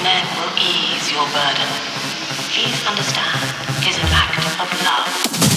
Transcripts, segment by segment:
then will ease your burden. Please understand, is an act of love.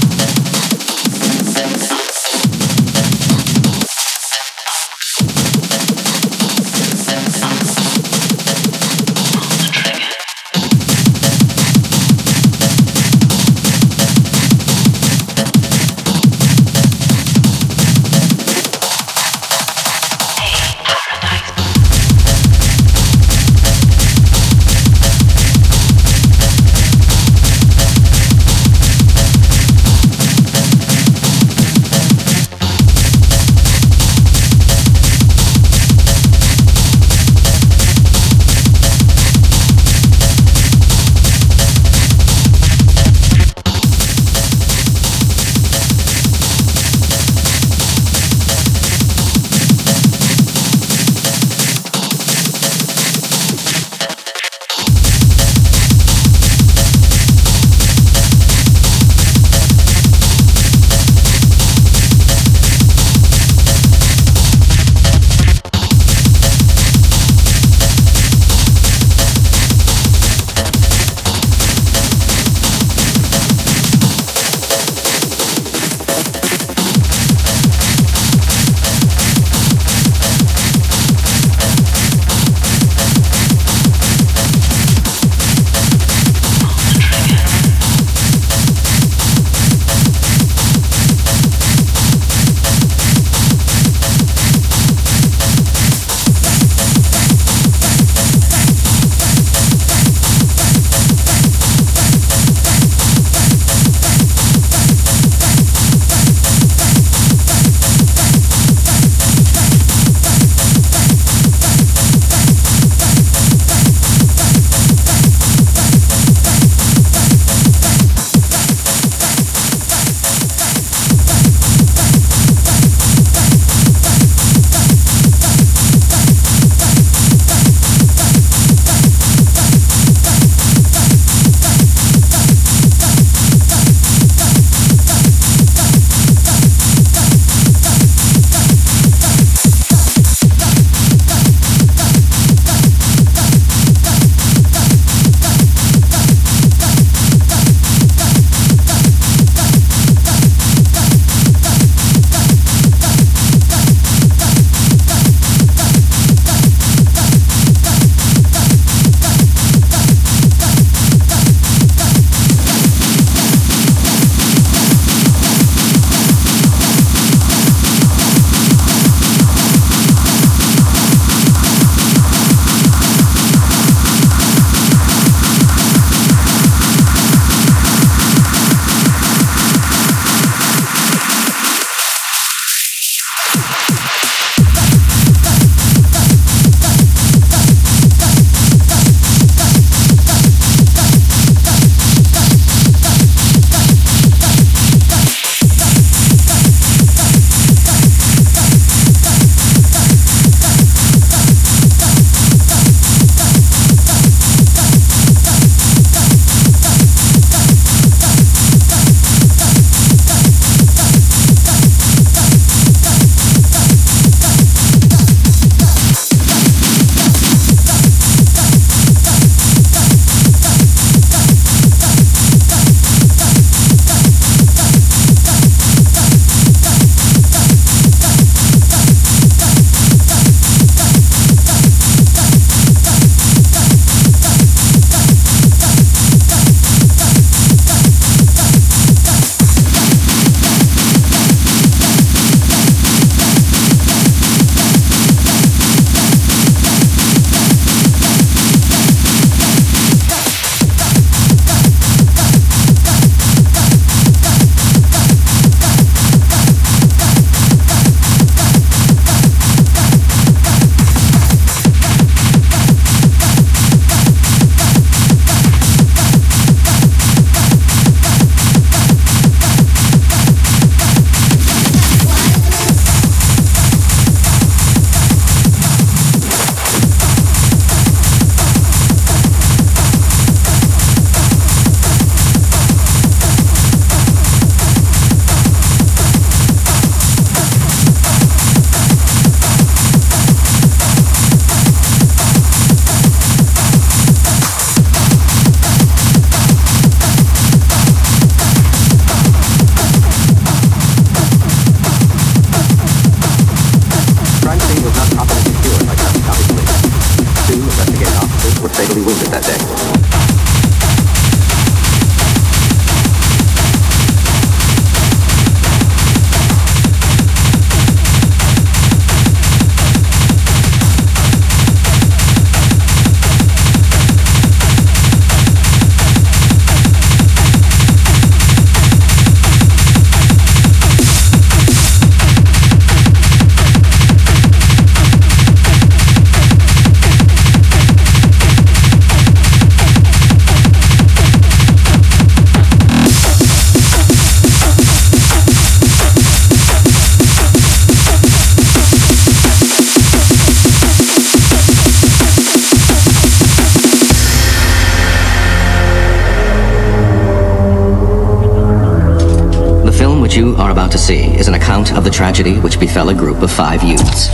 Of the tragedy which befell a group of five youths.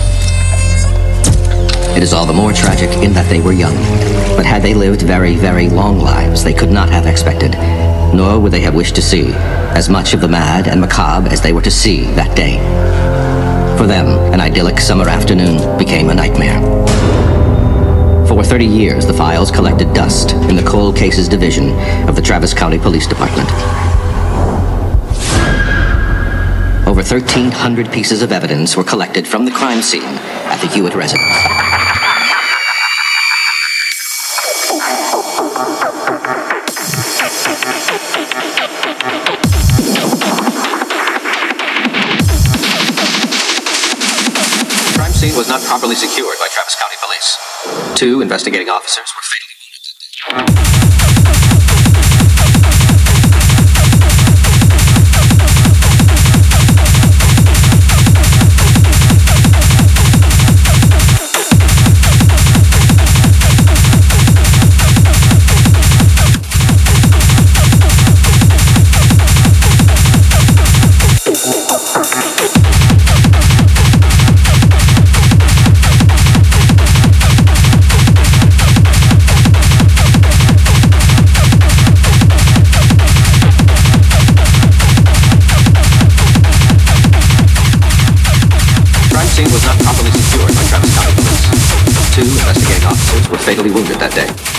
It is all the more tragic in that they were young, but had they lived very, very long lives, they could not have expected, nor would they have wished to see, as much of the mad and macabre as they were to see that day. For them, an idyllic summer afternoon became a nightmare. For 30 years, the files collected dust in the Cold Cases Division of the Travis County Police Department. Over 1,300 pieces of evidence were collected from the crime scene at the Hewitt residence. The crime scene was not properly secured by Travis County Police. Two investigating officers were fatally wounded that day. Fatally wounded that day.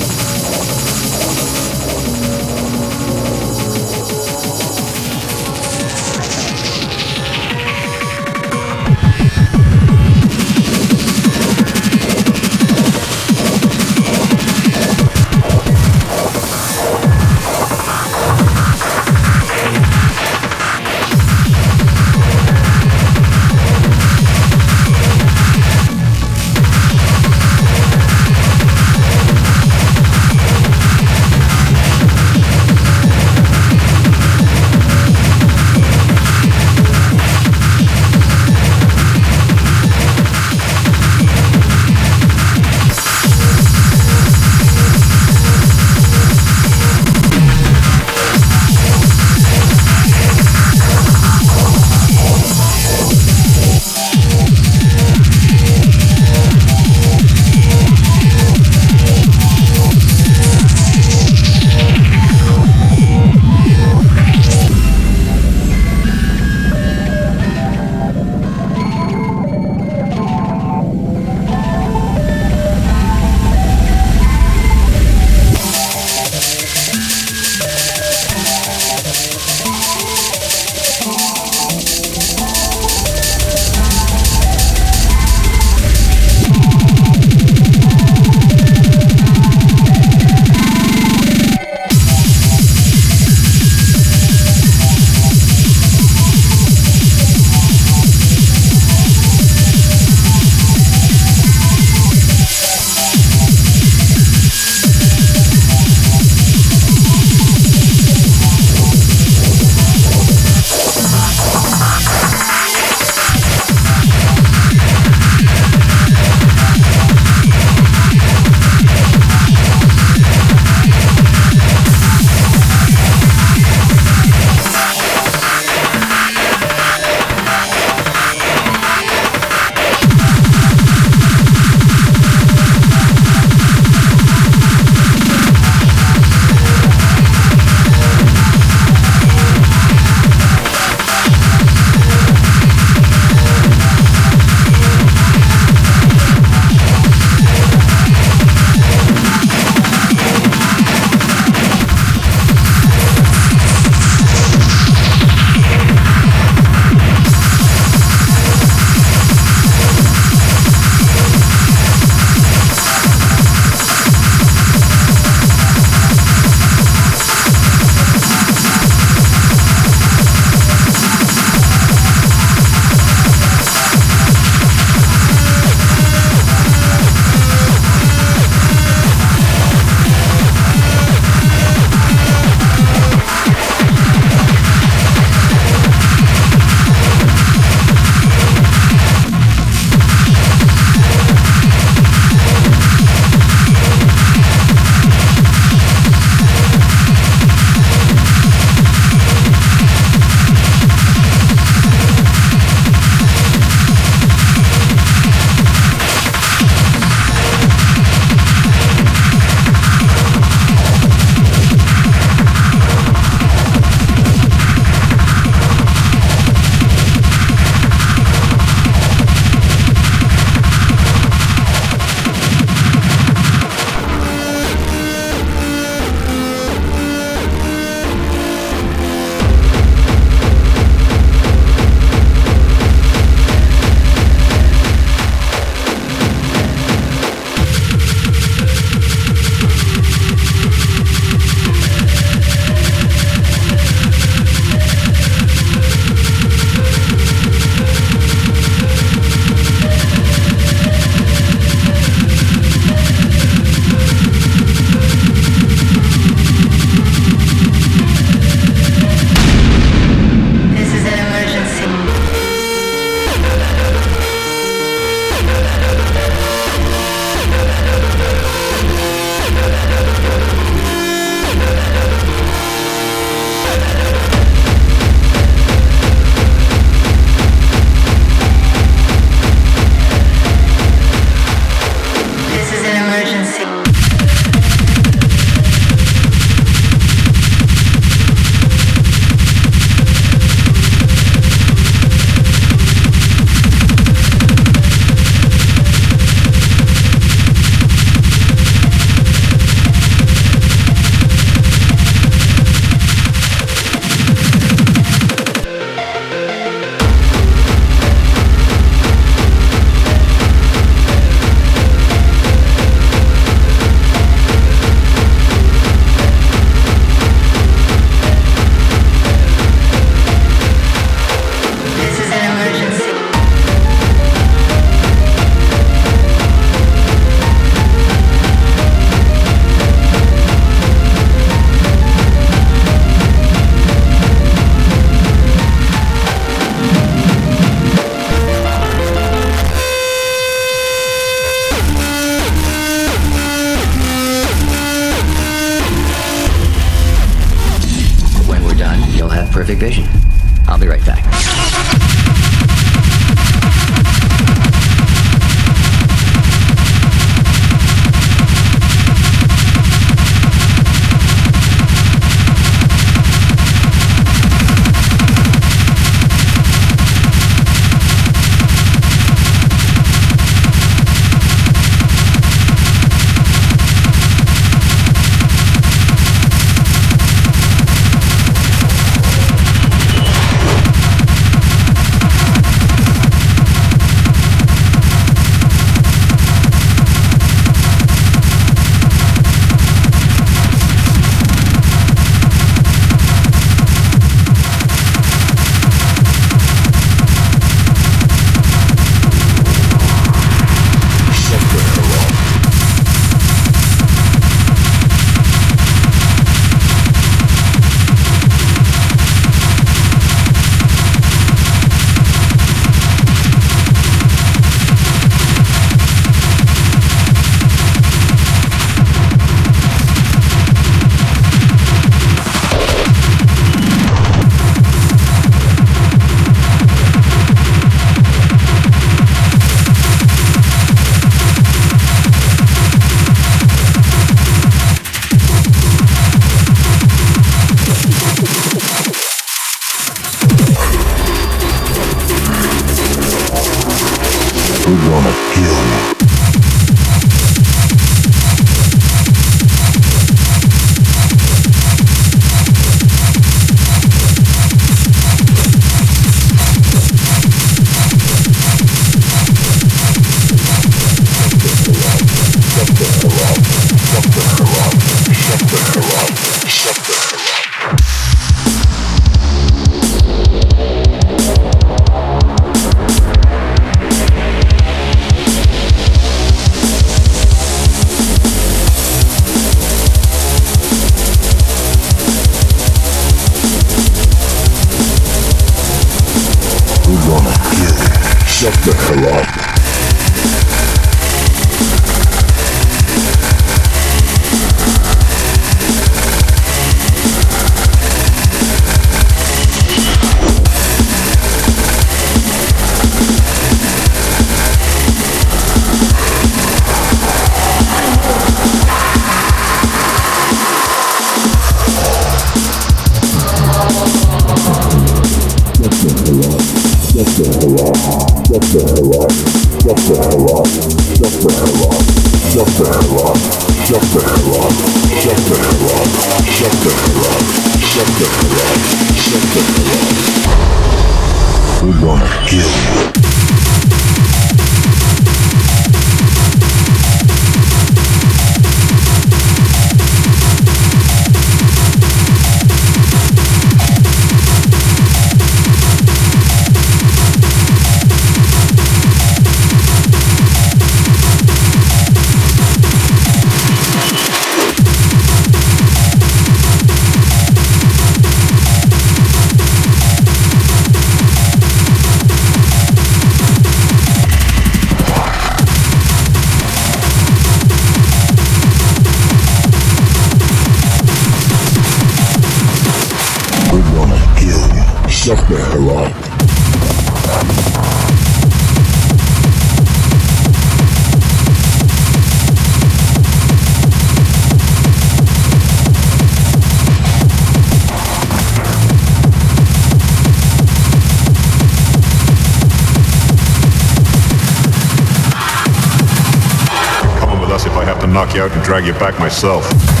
Knock you out and drag you back myself.